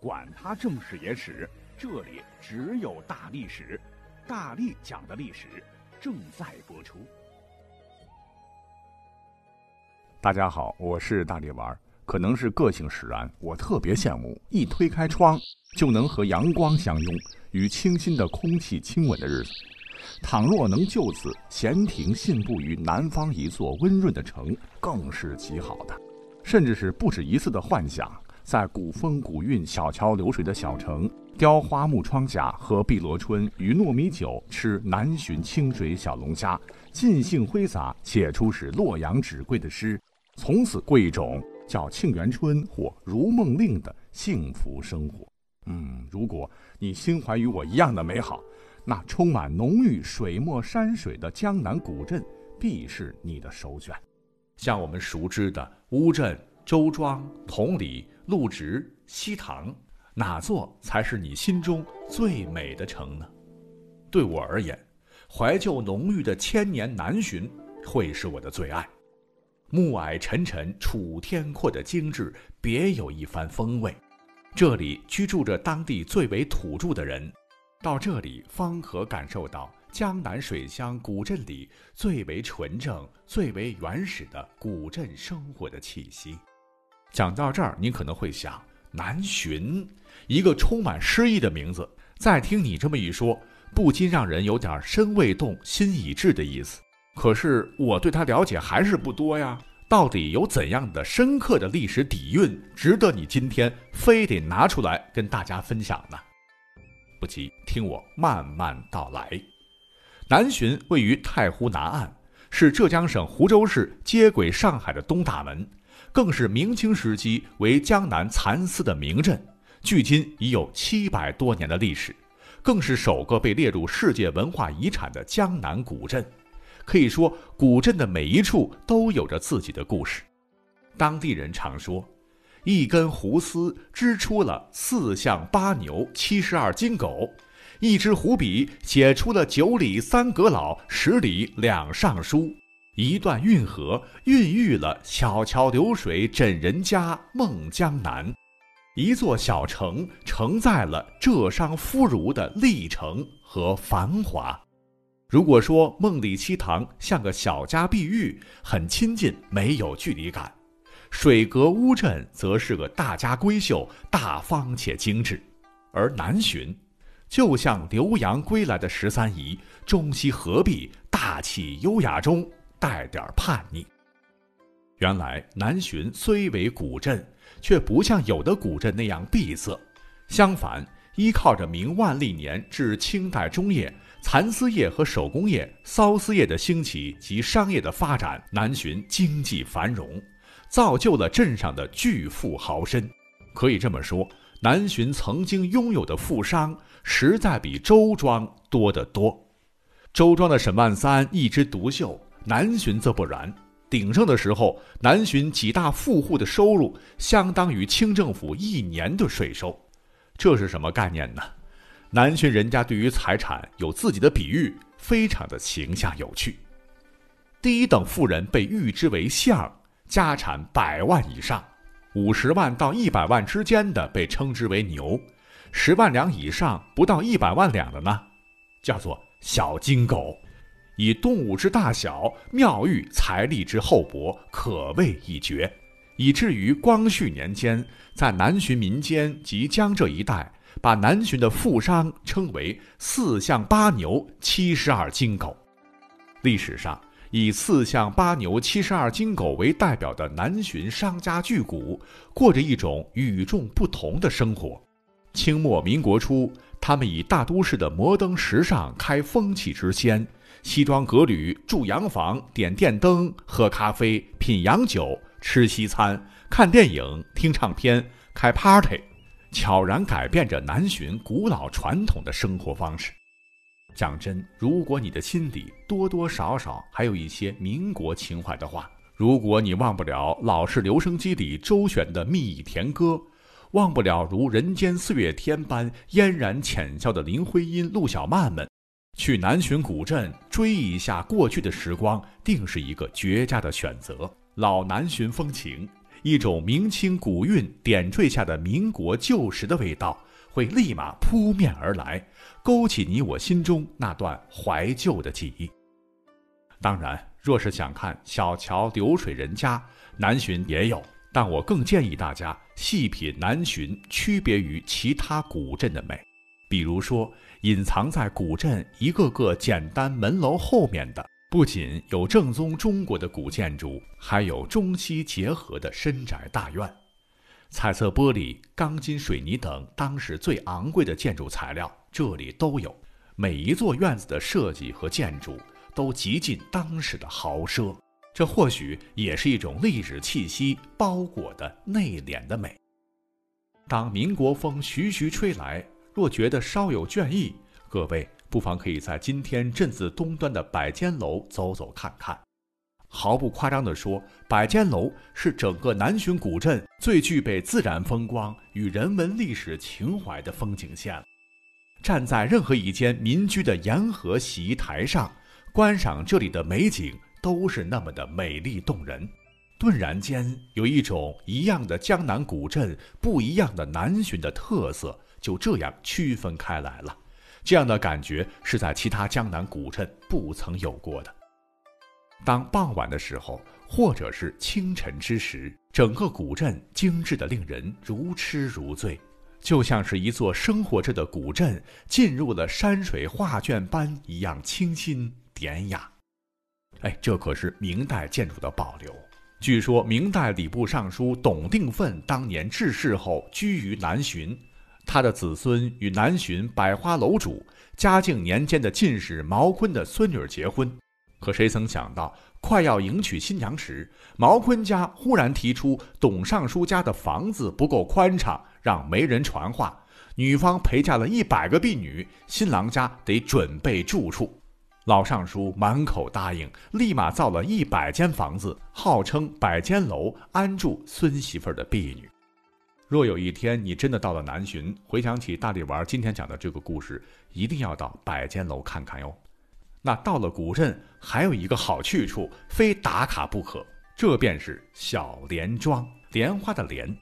管他正史野史，这里只有大历史，大力讲的历史正在播出。大家好，我是大力丸。可能是个性使然，我特别羡慕一推开窗就能和阳光相拥、与清新的空气亲吻的日子。倘若能就此闲庭信步于南方一座温润的城，更是极好的，甚至是不止一次的幻想。在古风古韵、小桥流水的小城，雕花木窗下喝碧螺春与糯米酒，吃南浔清水小龙虾，尽兴挥洒，写出使洛阳纸贵的诗，从此过一种叫沁园春或如梦令的幸福生活。嗯，如果你心怀与我一样的美好，那充满浓郁水墨山水的江南古镇，必是你的首选。像我们熟知的乌镇、周庄、同里。陆直、西塘，哪座才是你心中最美的城呢？对我而言，怀旧浓郁的千年南浔会是我的最爱。暮霭沉沉、楚天阔的精致，别有一番风味。这里居住着当地最为土著的人，到这里方可感受到江南水乡古镇里最为纯正、最为原始的古镇生活的气息。讲到这儿，您可能会想，南浔，一个充满诗意的名字。再听你这么一说，不禁让人有点身未动，心已至的意思。可是我对它了解还是不多呀。到底有怎样的深刻的历史底蕴，值得你今天非得拿出来跟大家分享呢？不急，听我慢慢道来。南浔位于太湖南岸，是浙江省湖州市接轨上海的东大门。更是明清时期为江南蚕丝的名镇，距今已有七百多年的历史，更是首个被列入世界文化遗产的江南古镇。可以说，古镇的每一处都有着自己的故事。当地人常说：“一根胡丝织出了四象八牛七十二金狗，一支胡笔写出了九里三阁老，十里两尚书。”一段运河孕育了小桥流水枕人家梦江南，一座小城承载了浙商夫儒的历程和繁华。如果说梦里七堂像个小家碧玉，很亲近，没有距离感；水阁乌镇则是个大家闺秀，大方且精致。而南浔，就像留洋归来的十三姨，中西合璧，大气优雅中。带点叛逆。原来南浔虽为古镇，却不像有的古镇那样闭塞。相反，依靠着明万历年至清代中叶蚕丝业和手工业、缫丝业的兴起及商业的发展，南浔经济繁荣，造就了镇上的巨富豪绅。可以这么说，南浔曾经拥有的富商，实在比周庄多得多。周庄的沈万三一枝独秀。南浔则不然，鼎盛的时候，南浔几大富户的收入相当于清政府一年的税收，这是什么概念呢？南浔人家对于财产有自己的比喻，非常的形象有趣。第一等富人被誉之为相，家产百万以上；五十万到一百万之间的被称之为牛；十万两以上不到一百万两的呢，叫做小金狗。以动物之大小，妙喻财力之厚薄，可谓一绝。以至于光绪年间，在南浔民间及江浙一带，把南浔的富商称为“四象八牛七十二金狗”。历史上，以“四象八牛七十二金狗”为代表的南浔商家巨贾，过着一种与众不同的生活。清末民国初，他们以大都市的摩登时尚开风气之先。西装革履住洋房，点电灯，喝咖啡，品洋酒，吃西餐，看电影，听唱片，开 party，悄然改变着南浔古老传统的生活方式。讲真，如果你的心底多多少少还有一些民国情怀的话，如果你忘不了《老式留声机》里周旋的蜜意甜歌，忘不了如人间四月天般嫣然浅笑的林徽因、陆小曼们。去南浔古镇追忆一下过去的时光，定是一个绝佳的选择。老南浔风情，一种明清古韵点缀下的民国旧时的味道会立马扑面而来，勾起你我心中那段怀旧的记忆。当然，若是想看小桥流水人家，南浔也有，但我更建议大家细品南浔区别于其他古镇的美。比如说，隐藏在古镇一个个简单门楼后面的，不仅有正宗中国的古建筑，还有中西结合的深宅大院。彩色玻璃、钢筋水泥等当时最昂贵的建筑材料，这里都有。每一座院子的设计和建筑都极尽当时的豪奢，这或许也是一种历史气息包裹的内敛的美。当民国风徐徐吹来。若觉得稍有倦意，各位不妨可以在今天镇子东端的百间楼走走看看。毫不夸张地说，百间楼是整个南浔古镇最具备自然风光与人文历史情怀的风景线。站在任何一间民居的沿河洗衣台上，观赏这里的美景，都是那么的美丽动人。顿然间，有一种一样的江南古镇，不一样的南浔的特色。就这样区分开来了，这样的感觉是在其他江南古镇不曾有过的。当傍晚的时候，或者是清晨之时，整个古镇精致的令人如痴如醉，就像是一座生活着的古镇进入了山水画卷般一样清新典雅。哎，这可是明代建筑的保留。据说明代礼部尚书董定奋当年致仕后居于南浔。他的子孙与南浔百花楼主嘉靖年间的进士毛坤的孙女结婚，可谁曾想到，快要迎娶新娘时，毛坤家忽然提出董尚书家的房子不够宽敞，让媒人传话，女方陪嫁了一百个婢女，新郎家得准备住处。老尚书满口答应，立马造了一百间房子，号称百间楼，安住孙媳妇的婢女。若有一天你真的到了南浔，回想起大力丸今天讲的这个故事，一定要到百间楼看看哟。那到了古镇，还有一个好去处，非打卡不可，这便是小莲庄，莲花的莲。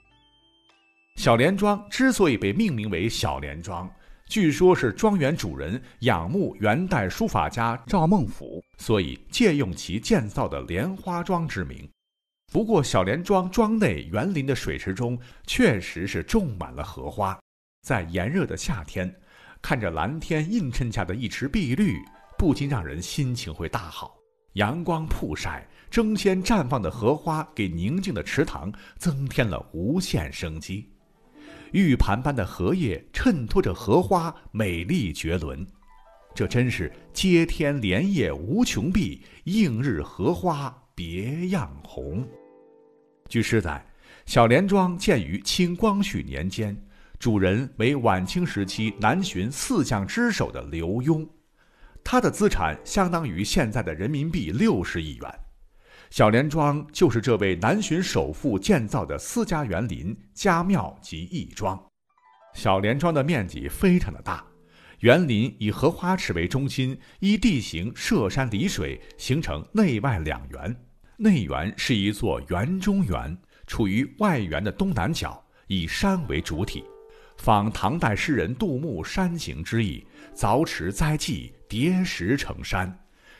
小莲庄之所以被命名为小莲庄，据说是庄园主人仰慕元代书法家赵孟俯，所以借用其建造的莲花庄之名。不过，小莲庄庄内园林的水池中确实是种满了荷花。在炎热的夏天，看着蓝天映衬下的一池碧绿，不禁让人心情会大好。阳光曝晒，争先绽放的荷花给宁静的池塘增添了无限生机。玉盘般的荷叶衬托着荷花，美丽绝伦。这真是接天莲叶无穷碧，映日荷花。别样红。据记载，小莲庄建于清光绪年间，主人为晚清时期南巡四将之首的刘墉，他的资产相当于现在的人民币六十亿元。小莲庄就是这位南巡首富建造的私家园林、家庙及义庄。小莲庄的面积非常的大，园林以荷花池为中心，依地形涉山离水，形成内外两园。内园是一座园中园，处于外园的东南角，以山为主体，仿唐代诗人杜牧山行之意。凿池栽纪，叠石成山，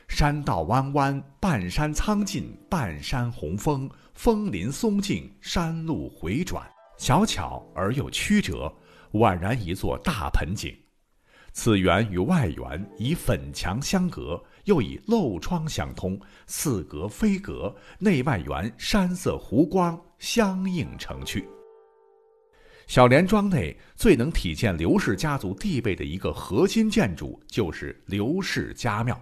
山道弯弯，半山苍劲，半山红枫，枫林松径，山路回转，小巧而又曲折，宛然一座大盆景。此园与外园以粉墙相隔。又以漏窗相通，似隔非隔，内外园山色湖光相映成趣。小莲庄内最能体现刘氏家族地位的一个核心建筑，就是刘氏家庙。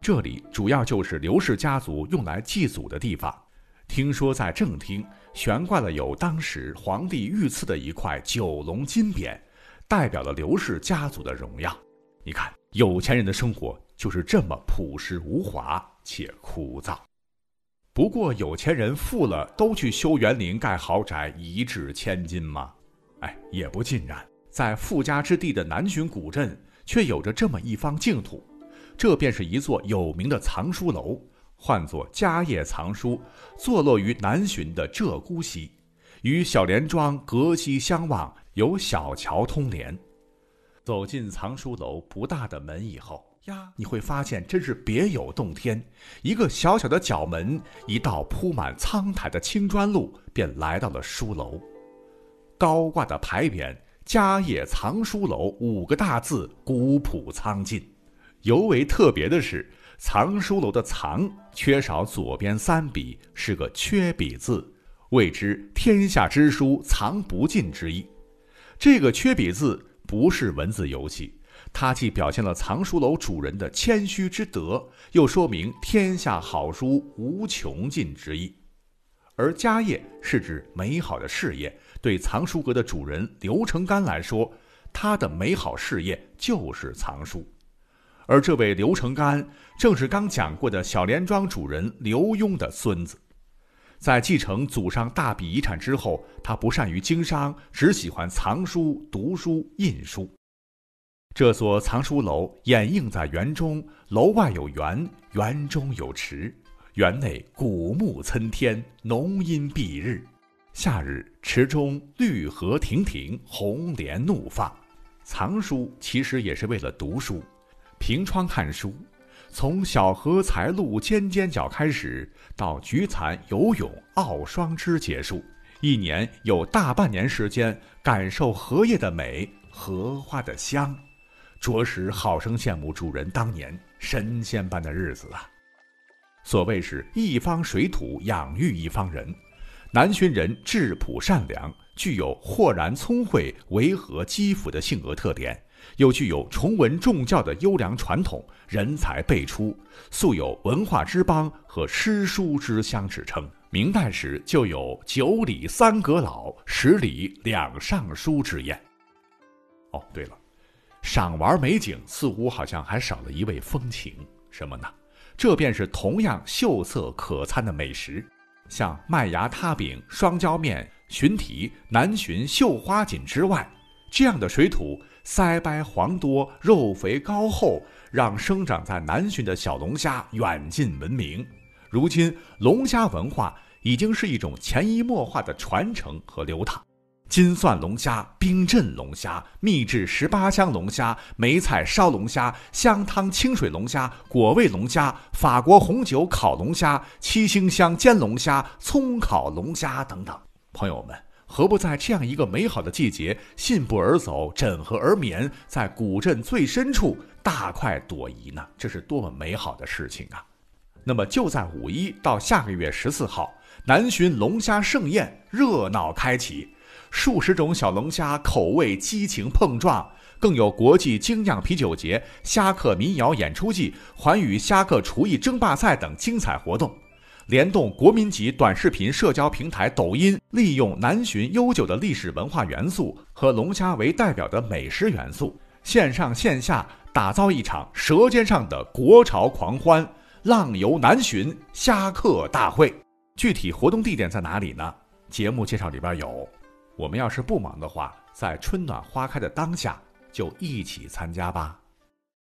这里主要就是刘氏家族用来祭祖的地方。听说在正厅悬挂了有当时皇帝御赐的一块九龙金匾，代表了刘氏家族的荣耀。你看，有钱人的生活。就是这么朴实无华且枯燥。不过有钱人富了，都去修园林、盖豪宅，一掷千金吗？哎，也不尽然。在富家之地的南浔古镇，却有着这么一方净土，这便是一座有名的藏书楼，唤作嘉业藏书，坐落于南浔的鹧鸪溪，与小莲庄隔溪相望，有小桥通连。走进藏书楼不大的门以后呀，你会发现真是别有洞天。一个小小的角门，一道铺满苍苔的青砖路，便来到了书楼。高挂的牌匾“家业藏书楼”五个大字，古朴苍劲。尤为特别的是，藏书楼的“藏”缺少左边三笔，是个缺笔字，谓之“天下之书藏不尽”之意。这个缺笔字。不是文字游戏，它既表现了藏书楼主人的谦虚之德，又说明天下好书无穷尽之意。而家业是指美好的事业，对藏书阁的主人刘成干来说，他的美好事业就是藏书。而这位刘成干，正是刚讲过的小莲庄主人刘墉的孙子。在继承祖上大笔遗产之后，他不善于经商，只喜欢藏书、读书、印书。这所藏书楼掩映在园中，楼外有园，园中有池，园内古木参天，浓荫蔽日。夏日池中绿荷亭亭，红莲怒放。藏书其实也是为了读书，凭窗看书。从小荷才露尖尖角开始，到菊残游泳傲霜枝结束，一年有大半年时间感受荷叶的美，荷花的香，着实好生羡慕主人当年神仙般的日子啊！所谓是一方水土养育一方人，南浔人质朴善良，具有豁然聪慧、维和积福的性格特点。又具有崇文重教的优良传统，人才辈出，素有文化之邦和诗书之乡之称。明代时就有“九里三阁老，十里两尚书”之言。哦，对了，赏玩美景似乎好像还少了一味风情，什么呢？这便是同样秀色可餐的美食，像麦芽塌饼、双椒面、寻蹄、南浔绣花锦之外，这样的水土。腮白黄多，肉肥膏厚，让生长在南浔的小龙虾远近闻名。如今，龙虾文化已经是一种潜移默化的传承和流淌。金蒜龙虾、冰镇龙虾、秘制十八香龙虾、梅菜烧龙虾、香汤清水龙虾、果味龙虾、法国红酒烤龙虾、七星香煎龙虾、葱烤龙虾等等，朋友们。何不在这样一个美好的季节，信步而走，枕河而眠，在古镇最深处大快朵颐呢？这是多么美好的事情啊！那么就在五一到下个月十四号，南浔龙虾盛宴热闹开启，数十种小龙虾口味激情碰撞，更有国际精酿啤酒节、虾客民谣演出季、环宇虾客厨艺争霸赛等精彩活动。联动国民级短视频社交平台抖音，利用南浔悠久的历史文化元素和龙虾为代表的美食元素，线上线下打造一场舌尖上的国潮狂欢——浪游南浔虾客大会。具体活动地点在哪里呢？节目介绍里边有。我们要是不忙的话，在春暖花开的当下，就一起参加吧。